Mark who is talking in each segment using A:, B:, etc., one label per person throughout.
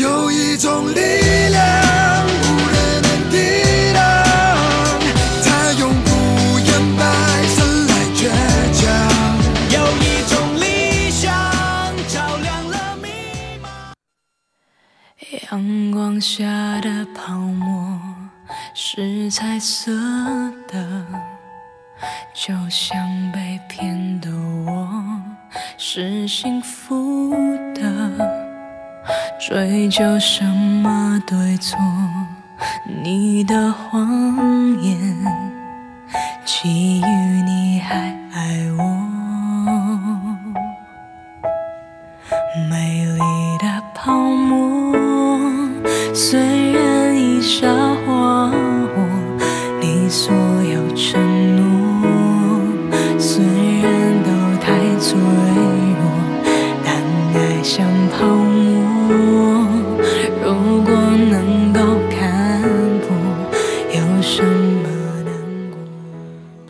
A: 有一种力量无人能抵挡，它永不言败生来倔强。有一种理想照亮了迷茫。阳光下的泡沫是彩色的，就像被骗的我是幸福的。追究什么对错？你的谎言，基于你还爱我。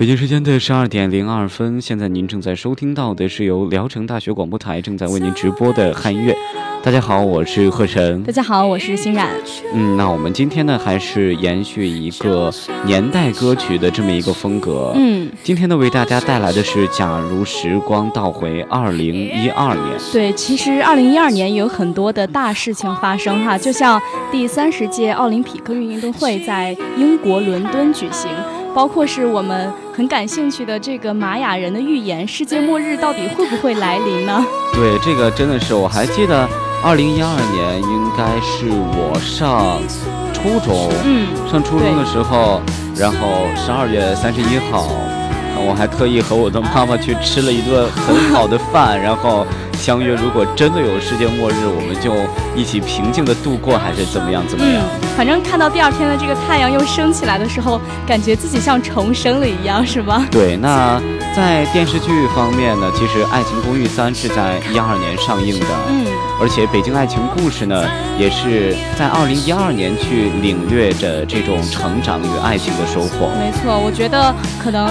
B: 北京时间的十二点零二分，现在您正在收听到的是由聊城大学广播台正在为您直播的汉音乐。大家好，我是贺晨。
C: 大家好，我是欣然。
B: 嗯，那我们今天呢，还是延续一个年代歌曲的这么一个风格。
C: 嗯，
B: 今天呢，为大家带来的是《假如时光倒回二零一二年》。
C: 对，其实二零一二年有很多的大事情发生哈，就像第三十届奥林匹克运动会在英国伦敦举行。包括是我们很感兴趣的这个玛雅人的预言，世界末日到底会不会来临呢？
B: 对，这个真的是，我还记得，二零一二年应该是我上初中，
C: 嗯，
B: 上初中的时候，然后十二月三十一号，我还特意和我的妈妈去吃了一顿很好的饭，然后。相约，如果真的有世界末日，我们就一起平静的度过，还是怎么样？怎么样？
C: 嗯，反正看到第二天的这个太阳又升起来的时候，感觉自己像重生了一样，是吗？
B: 对。那在电视剧方面呢？其实《爱情公寓三》是在一二年上映的，
C: 嗯，
B: 而且《北京爱情故事》呢，也是在二零一二年去领略着这种成长与爱情的收获。
C: 没错，我觉得可能。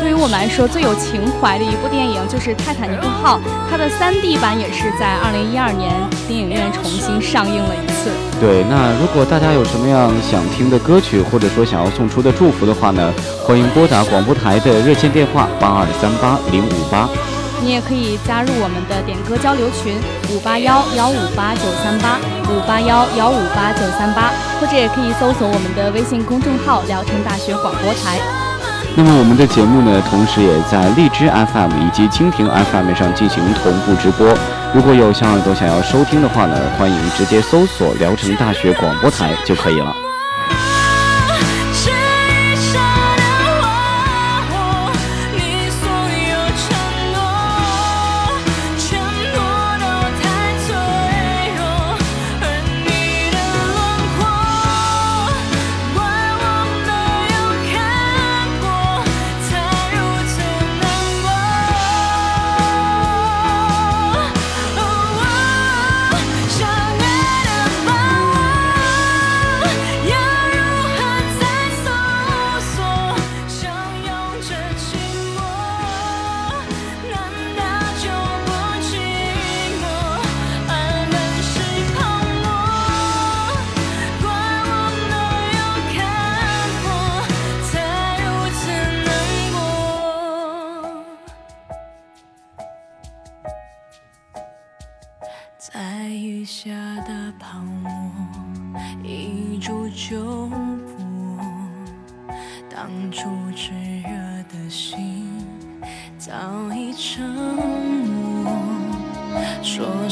C: 对于我们来说，最有情怀的一部电影就是《泰坦尼克号》，它的 3D 版也是在二零一二年电影院重新上映了一次。
B: 对，那如果大家有什么样想听的歌曲，或者说想要送出的祝福的话呢，欢迎拨打广播台的热线电话八二三八零五八。
C: 你也可以加入我们的点歌交流群五八幺幺五八九三八五八幺幺五八九三八，或者也可以搜索我们的微信公众号“聊城大学广播台”。
B: 那么我们的节目呢，同时也在荔枝 FM 以及蜻蜓 FM 上进行同步直播。如果有小耳朵想要收听的话呢，欢迎直接搜索聊城大学广播台就可以了。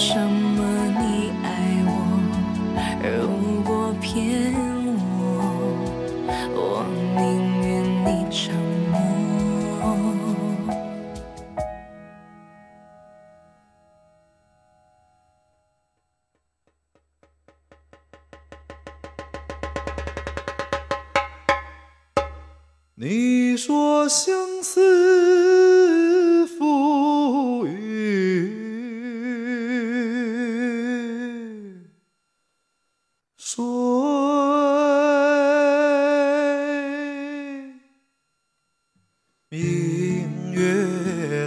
D: 什么你爱我如果骗我我宁愿你沉默。你说相思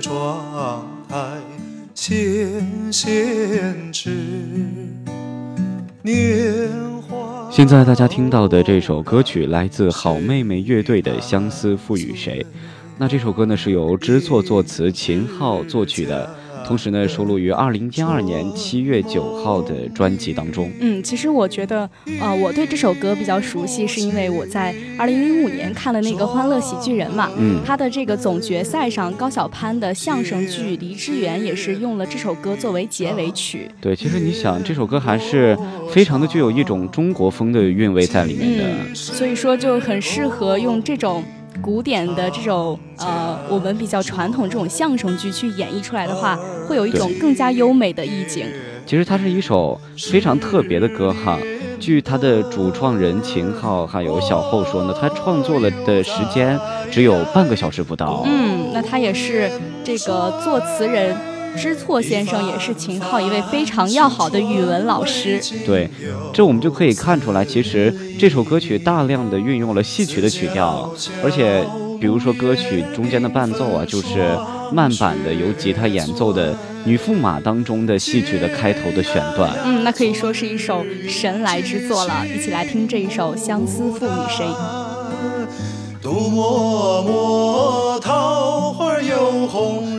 D: 窗台纤纤指，年。
B: 现在大家听到的这首歌曲来自好妹妹乐队的《相思赋予谁》，那这首歌呢是由知错作词，秦昊作曲的。同时呢，收录于二零一二年七月九号的专辑当中。
C: 嗯，其实我觉得，呃，我对这首歌比较熟悉，是因为我在二零零五年看了那个《欢乐喜剧人》嘛。
B: 嗯。
C: 他的这个总决赛上，高晓攀的相声剧《梨之园》也是用了这首歌作为结尾曲。
B: 对，其实你想，这首歌还是非常的具有一种中国风的韵味在里面的。
C: 嗯。所以说，就很适合用这种。古典的这种呃，我们比较传统这种相声剧去演绎出来的话，会有一种更加优美的意境。
B: 其实它是一首非常特别的歌哈。据他的主创人秦昊还有小后说呢，他创作了的时间只有半个小时不到。
C: 嗯，那他也是这个作词人。知错先生也是秦昊一位非常要好的语文老师。
B: 对，这我们就可以看出来，其实这首歌曲大量的运用了戏曲的曲调，而且比如说歌曲中间的伴奏啊，就是慢板的由吉他演奏的《女驸马》当中的戏曲的开头的选段。
C: 嗯，那可以说是一首神来之作了。一起来听这一首《相思赋予谁》。
D: 独默默，桃花又红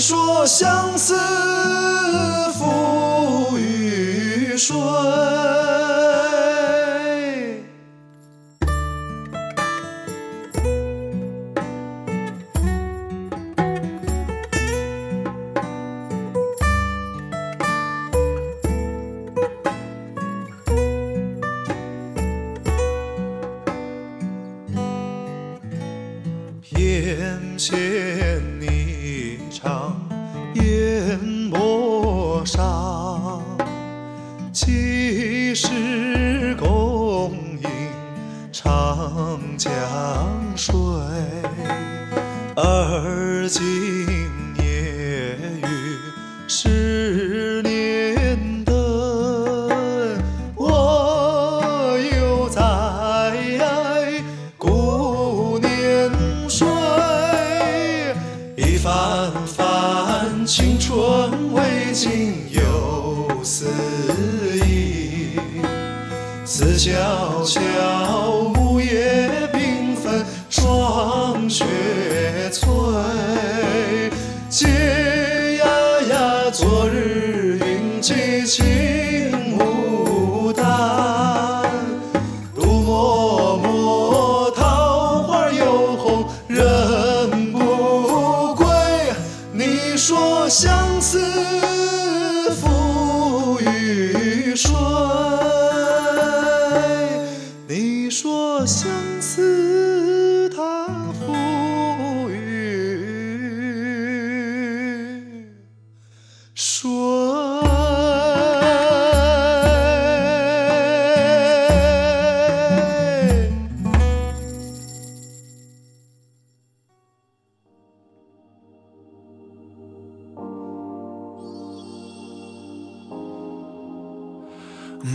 D: 说相思。悄悄，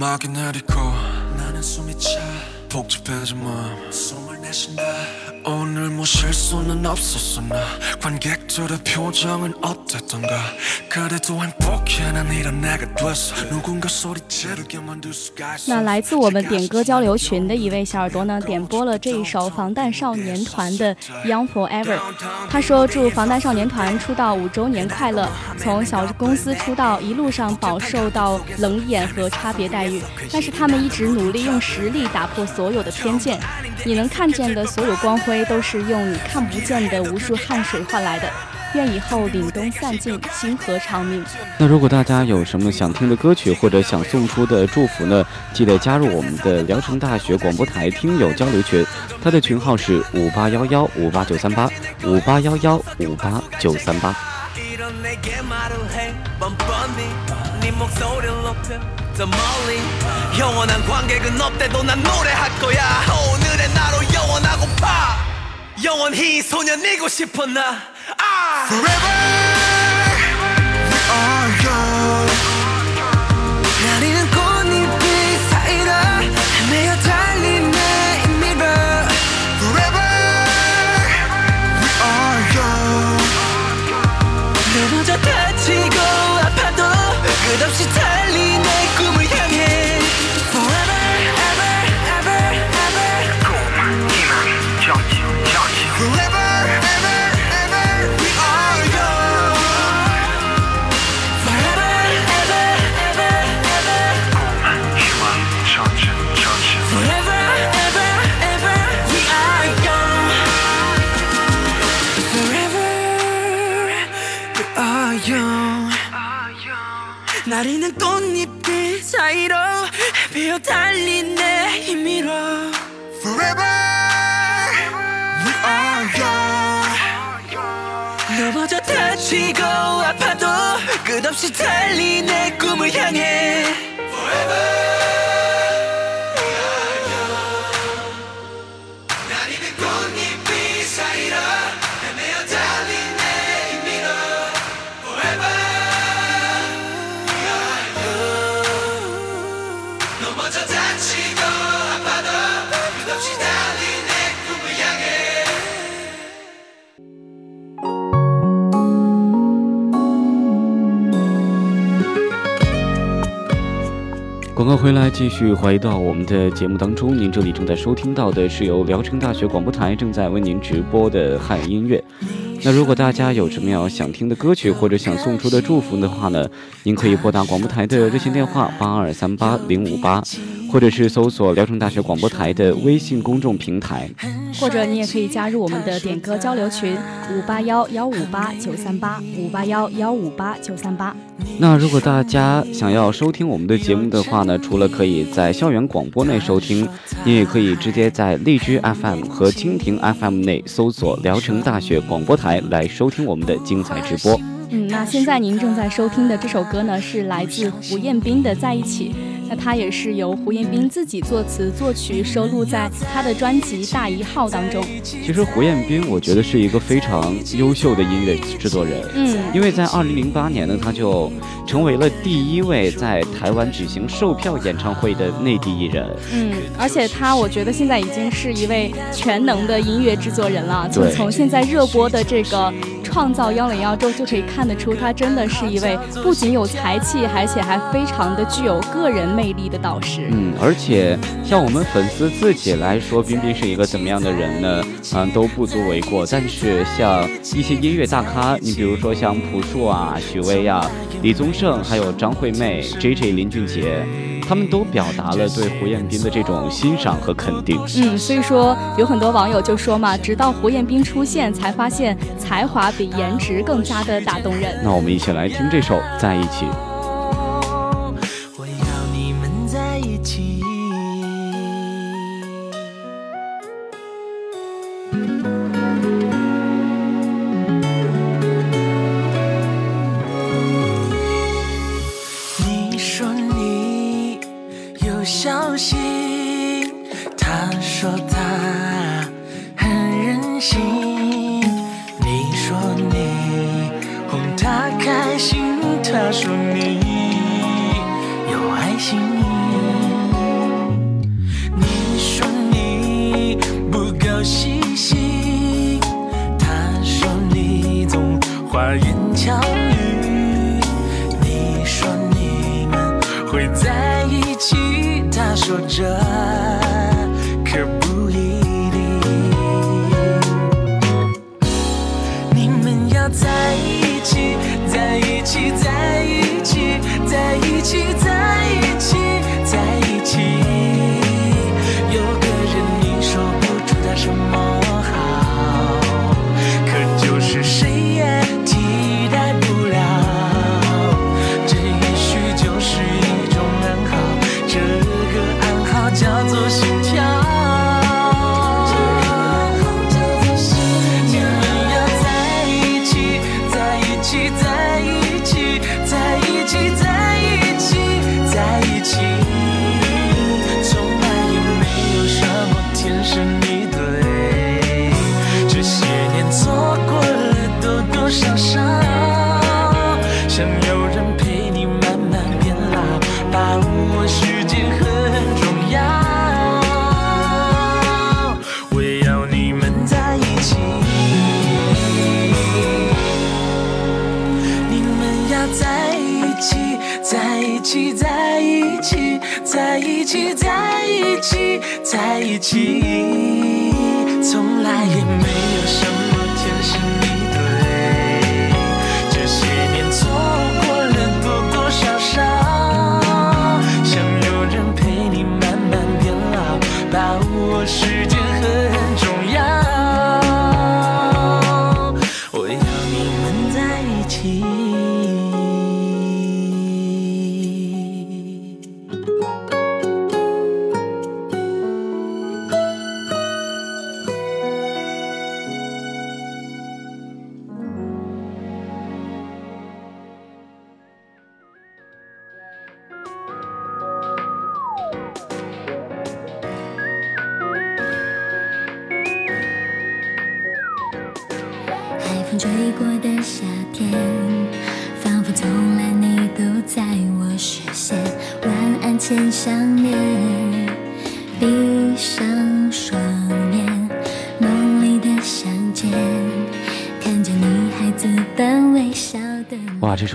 E: 음악이 내리고 나는 숨이 차 복잡해진 마음 숨을 내쉰다 오늘 뭐 실수는 없었어 나 관객들의 표정은 어땠던가 그래도 행복해 난 이런 내가 됐어 누군가 소리지르게 만들 수가 있어
C: 那来自我们点歌交流群的一位小耳朵呢，点播了这一首防弹少年团的《Young Forever》。他说：“祝防弹少年团出道五周年快乐！从小公司出道，一路上饱受到冷眼和差别待遇，但是他们一直努力用实力打破所有的偏见。你能看见 的所有光辉。”都是用你看不见的无数汗水换来的。愿以后凛冬散尽，星河长明。
B: 那如果大家有什么想听的歌曲或者想送出的祝福呢？记得加入我们的聊城大学广播台听友交流群，它的群号是五八幺幺五八九三八五八幺幺五八九三八。
F: 저 멀리. 영원한 관객은 없대도 난 노래할 거야. 오늘의 나로 영원하고파. 영원히 소년이고 싶어 나? 아!
E: Forever
B: 回来，继续回到我们的节目当中。您这里正在收听到的是由聊城大学广播台正在为您直播的汉语音乐。那如果大家有什么要想听的歌曲或者想送出的祝福的话呢，您可以拨打广播台的热线电话八二三八零五八，或者是搜索聊城大学广播台的微信公众平台。
C: 或者你也可以加入我们的点歌交流群五八幺幺五八九三八五八幺幺五八九三八。
B: 那如果大家想要收听我们的节目的话呢，除了可以在校园广播内收听，你也可以直接在荔枝 FM 和蜻蜓 FM 内搜索聊城大学广播台来收听我们的精彩直播。
C: 嗯，那现在您正在收听的这首歌呢，是来自胡彦斌的《在一起》。那它也是由胡彦斌自己作词作曲，收录在他的专辑《大一号》当中。
B: 其实胡彦斌，我觉得是一个非常优秀的音乐制作人。
C: 嗯，
B: 因为在二零零八年呢，他就成为了第一位在台湾举行售票演唱会的内地艺人。
C: 嗯，而且他，我觉得现在已经是一位全能的音乐制作人了。就从现在热播的这个。创造幺零幺中就可以看得出，他真的是一位不仅有才气，而且还非常的具有个人魅力的导师。
B: 嗯，而且像我们粉丝自己来说，彬彬是一个怎么样的人呢？嗯，都不足为过。但是像一些音乐大咖，你比如说像朴树啊、许巍啊、李宗盛，还有张惠妹、J J 林俊杰。他们都表达了对胡彦斌的这种欣赏和肯定。
C: 嗯，所以说有很多网友就说嘛，直到胡彦斌出现，才发现才华比颜值更加的打动人。
B: 那我们一起来听这首《在一起》。
F: 花言巧语。你说你们会在一起，他说
G: 着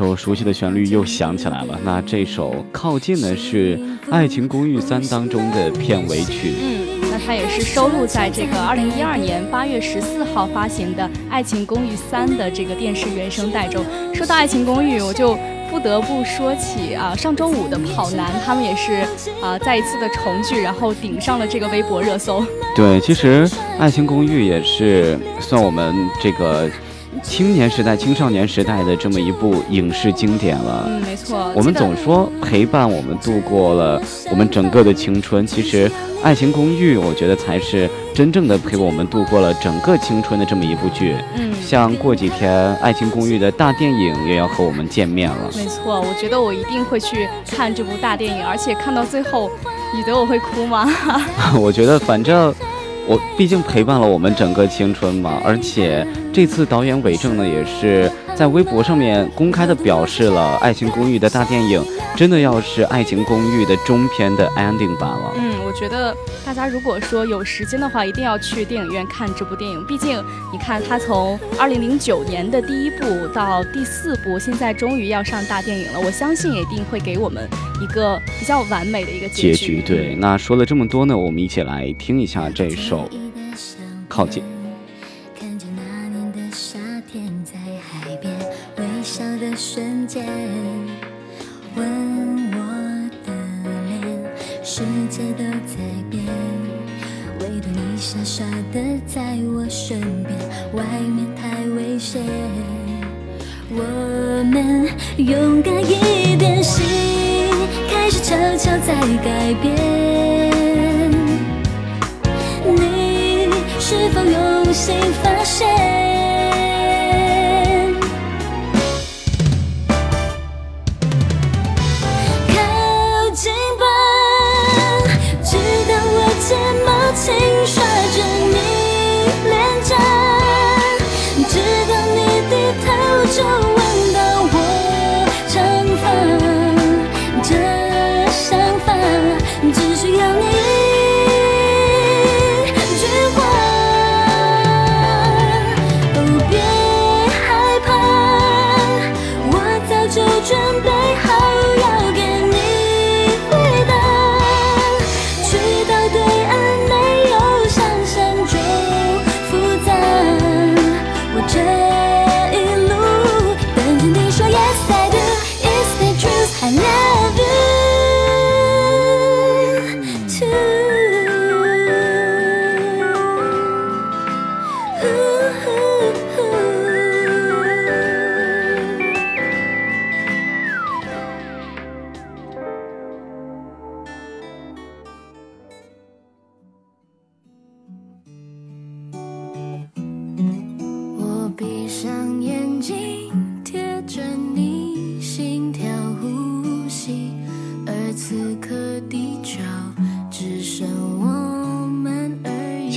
G: 首熟悉的旋律又响起来了。那这首《靠近》呢，是《爱情公寓三》当中的片尾曲。
C: 嗯，那它也是收录在这个二零一二年八月十四号发行的《爱情公寓三》的这个电视原声带中。说到《爱情公寓》，我就不得不说起啊，上周五的跑男，他们也是啊再一次的重聚，然后顶上了这个微博热搜。
G: 对，其实《爱情公寓》也是算我们这个青年时代、青少年时代的这么一部影视经典了。
C: 嗯，没错。
G: 我们总说陪伴我们度过了我们整个的青春，其实《爱情公寓》我觉得才是真正的陪我们度过了整个青春的这么一部剧。
C: 嗯，
G: 像过几天《爱情公寓》的大电影也要和我们见面了。
C: 没错，我觉得我一定会去看这部大电影，而且看到最后，你觉得我会哭吗？
G: 我觉得反正我毕竟陪伴了我们整个青春嘛，而且这次导演韦正呢也是在微博上面公开的表示了，《爱情公寓》的大电影真的要是《爱情公寓》的中篇的 ending 版了。
C: 嗯，我觉得大家如果说有时间的话，一定要去电影院看这部电影。毕竟，你看它从二零零九年的第一部到第四部，现在终于要上大电影了。我相信一定会给我们一个比较完美的一个
G: 结
C: 局。
G: 对，那说了这么多呢，我们一起来听一下这首《靠近》。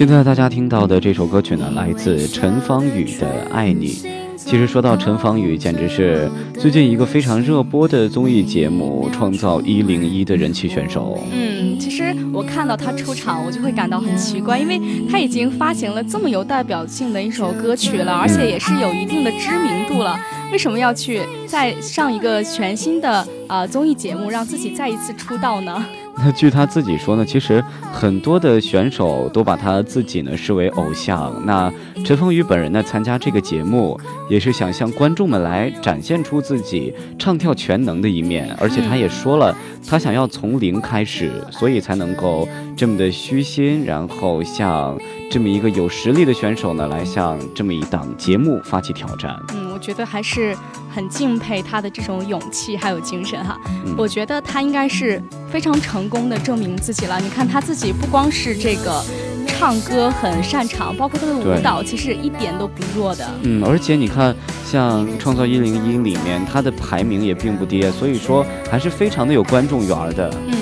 B: 现
G: 在大家听到的这首歌曲呢，来自陈芳宇的《爱你》。其实说到陈芳宇，简直是最近一个非常热播的综艺节目《创造一零一》的人气选手。
C: 嗯，其实我看到他出场，我就会感到很奇怪，因为他已经发行了这么有代表性的一首歌曲了，而且也是有一定的知名度了，为什么要去再上一个全新的呃综艺节目，让自己再一次出道呢？
B: 那据他自己说呢，其实很多的选手都把他自己呢视为偶像。那陈峰宇本人呢参加这个节目，也是想向观众们来展现出自己唱跳全能的一面。而且他也说了，他想要从零开始，所以才能够这么的虚心，然后向这么一个有实力的选手呢来向这么一档节目发起挑战。
G: 嗯，我觉得还是很敬佩他的这种勇气还有精神哈。
B: 嗯
G: 我觉得他应该是非常成功的证明自己了。你看他自己不光是这个唱歌很擅长，包括他的舞蹈其实一点都不弱的。
B: 嗯，而且你看，像《创造一零一》里面，他的排名也并不低，所以说还是非常的有观众缘的。
G: 嗯，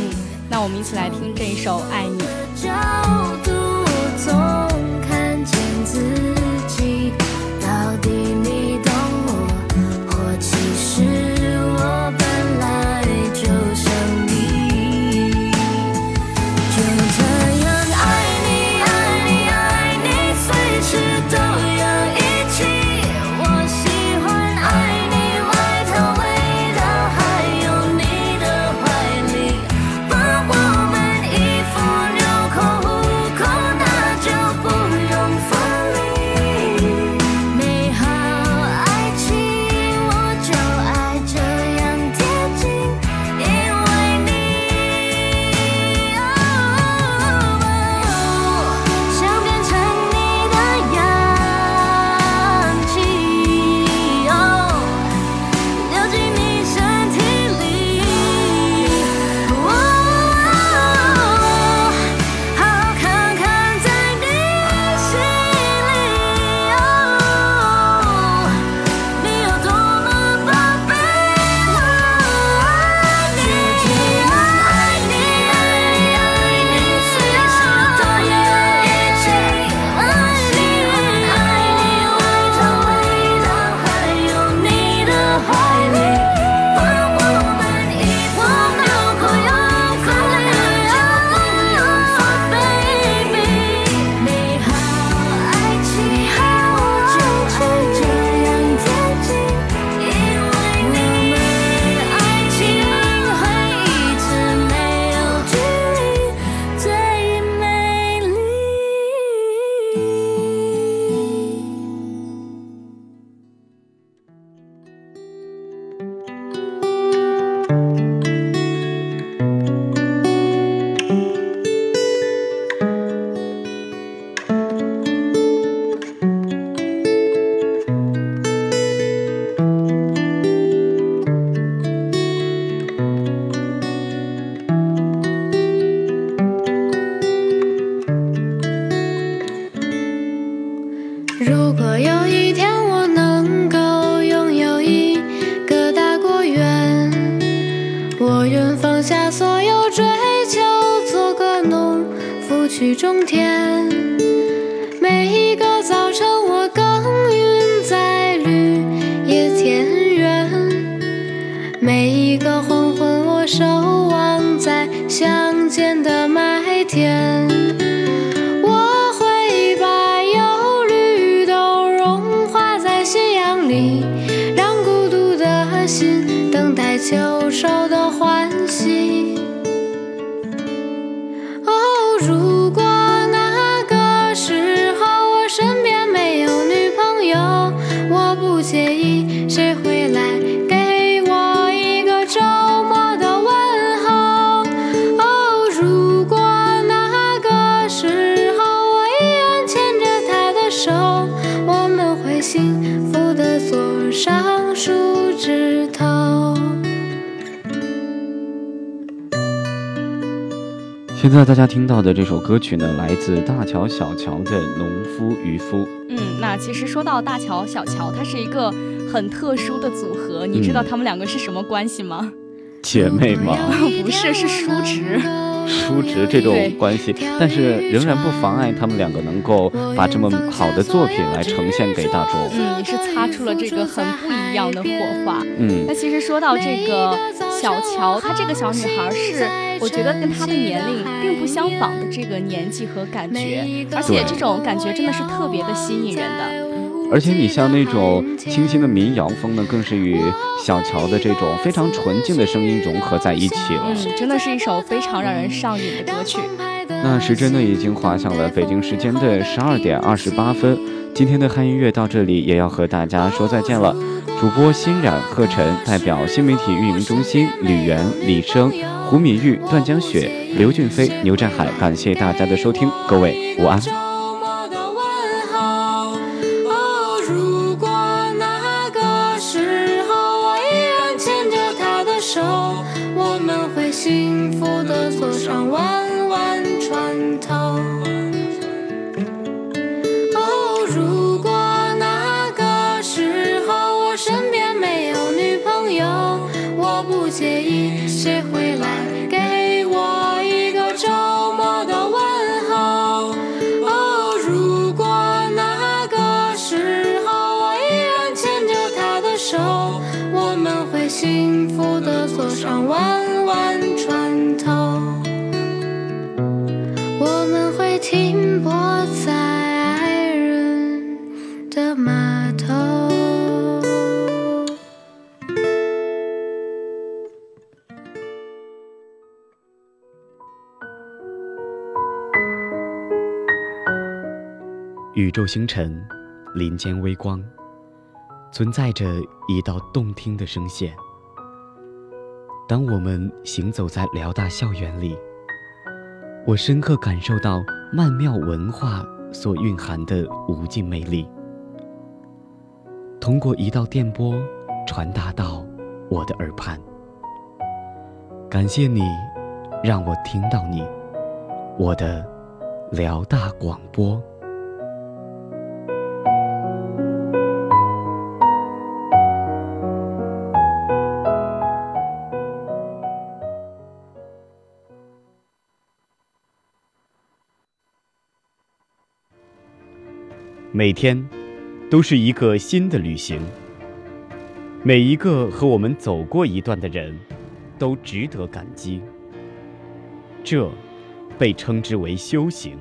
G: 那我们一起来听这一首《爱你》。
H: 守望在乡间的麦田。我会把忧虑都融化在夕阳里，让孤独的心等待秋
B: 现在大家听到的这首歌曲呢，来自大乔小乔的《农夫渔夫》。
G: 嗯，那其实说到大乔、小乔，它是一个很特殊的组合。你知道
B: 嗯
G: 他们两个是什么关系吗？
B: 姐妹吗？
G: 不是，是叔侄。
B: 叔侄这种关系，但是仍然不妨碍他们两个能够把这么好的作品来呈现给大众。
G: 嗯，也是擦出了这个很不一样的火花。
B: 嗯
G: 那其实说到这个小乔，她这个小女孩是，我觉得跟她的年龄并不相仿的这个年纪和感觉，而且这种感觉真的是特别的吸引人的。
B: 而且你像那种清新的民谣风呢，更是与小乔的这种非常纯净的声音融合在一起了。
C: 嗯，真的是一首非常让人上瘾的歌曲。
B: 那时针呢，已经划向了北京时间的十二点二十八分。今天的汉音乐到这里也要和大家说再见了。主播欣冉、贺晨代表新媒体运营中心吕媛、李生、胡敏玉、段江雪、刘俊飞、牛占海，感谢大家的收听，各位午安。宇宙星辰，林间微光，存在着一道动听的声线。当我们行走在辽大校园里，我深刻感受到曼妙文化所蕴含的无尽魅力。通过一道电波传达到我的耳畔。感谢你，让我听到你，我的辽大广播。每天都是一个新的旅行，每一个和我们走过一段的人，都值得感激。这被称之为修行。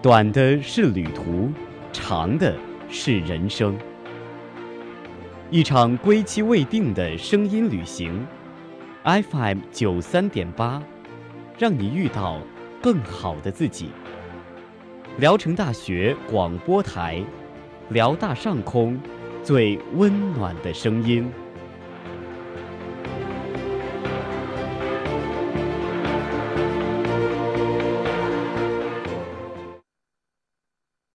B: 短的是旅途，长的是人生。一场归期未定的声音旅行，FM 九三点八，让你遇到更好的自己。聊城大学广播台，辽大上空最温暖的声音。